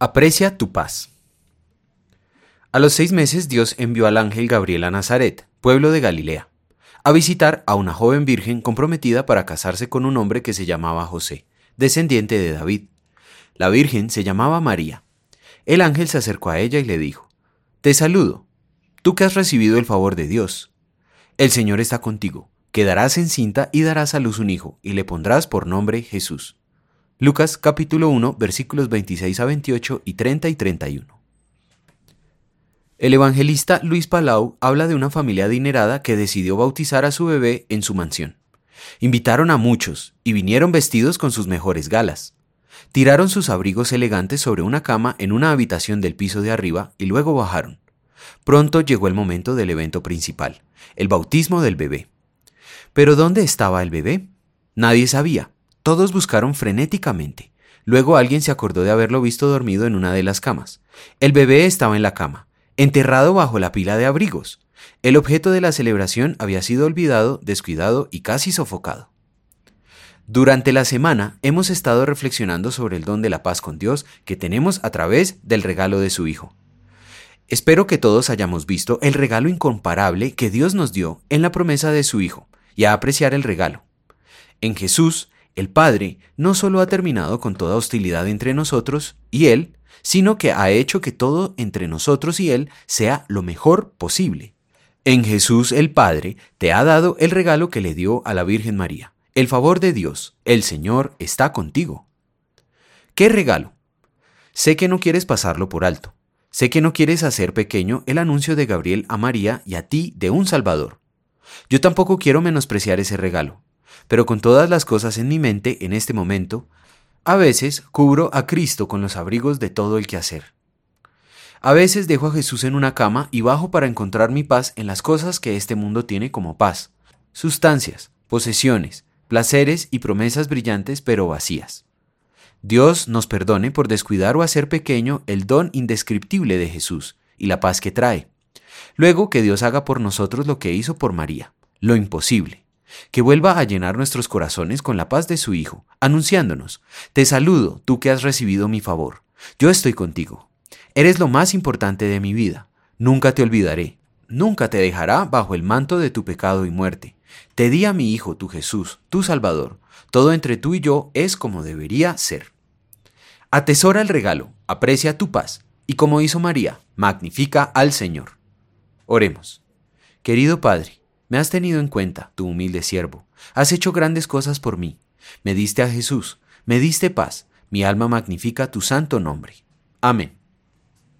Aprecia tu paz. A los seis meses Dios envió al ángel Gabriel a Nazaret, pueblo de Galilea, a visitar a una joven virgen comprometida para casarse con un hombre que se llamaba José, descendiente de David. La virgen se llamaba María. El ángel se acercó a ella y le dijo, Te saludo, tú que has recibido el favor de Dios. El Señor está contigo, quedarás encinta y darás a luz un hijo, y le pondrás por nombre Jesús. Lucas capítulo 1 versículos 26 a 28 y 30 y 31. El evangelista Luis Palau habla de una familia adinerada que decidió bautizar a su bebé en su mansión. Invitaron a muchos y vinieron vestidos con sus mejores galas. Tiraron sus abrigos elegantes sobre una cama en una habitación del piso de arriba y luego bajaron. Pronto llegó el momento del evento principal, el bautismo del bebé. Pero ¿dónde estaba el bebé? Nadie sabía. Todos buscaron frenéticamente. Luego alguien se acordó de haberlo visto dormido en una de las camas. El bebé estaba en la cama, enterrado bajo la pila de abrigos. El objeto de la celebración había sido olvidado, descuidado y casi sofocado. Durante la semana hemos estado reflexionando sobre el don de la paz con Dios que tenemos a través del regalo de su Hijo. Espero que todos hayamos visto el regalo incomparable que Dios nos dio en la promesa de su Hijo y a apreciar el regalo. En Jesús el Padre no solo ha terminado con toda hostilidad entre nosotros y Él, sino que ha hecho que todo entre nosotros y Él sea lo mejor posible. En Jesús el Padre te ha dado el regalo que le dio a la Virgen María. El favor de Dios, el Señor, está contigo. ¿Qué regalo? Sé que no quieres pasarlo por alto. Sé que no quieres hacer pequeño el anuncio de Gabriel a María y a ti de un Salvador. Yo tampoco quiero menospreciar ese regalo, pero con todas las cosas en mi mente en este momento, a veces cubro a Cristo con los abrigos de todo el quehacer. A veces dejo a Jesús en una cama y bajo para encontrar mi paz en las cosas que este mundo tiene como paz, sustancias, posesiones, placeres y promesas brillantes pero vacías. Dios nos perdone por descuidar o hacer pequeño el don indescriptible de Jesús y la paz que trae. Luego que Dios haga por nosotros lo que hizo por María, lo imposible que vuelva a llenar nuestros corazones con la paz de su Hijo, anunciándonos, Te saludo, tú que has recibido mi favor. Yo estoy contigo. Eres lo más importante de mi vida. Nunca te olvidaré. Nunca te dejará bajo el manto de tu pecado y muerte. Te di a mi Hijo, tu Jesús, tu Salvador. Todo entre tú y yo es como debería ser. Atesora el regalo, aprecia tu paz, y como hizo María, magnifica al Señor. Oremos. Querido Padre, me has tenido en cuenta, tu humilde siervo. Has hecho grandes cosas por mí. Me diste a Jesús, me diste paz. Mi alma magnifica tu santo nombre. Amén.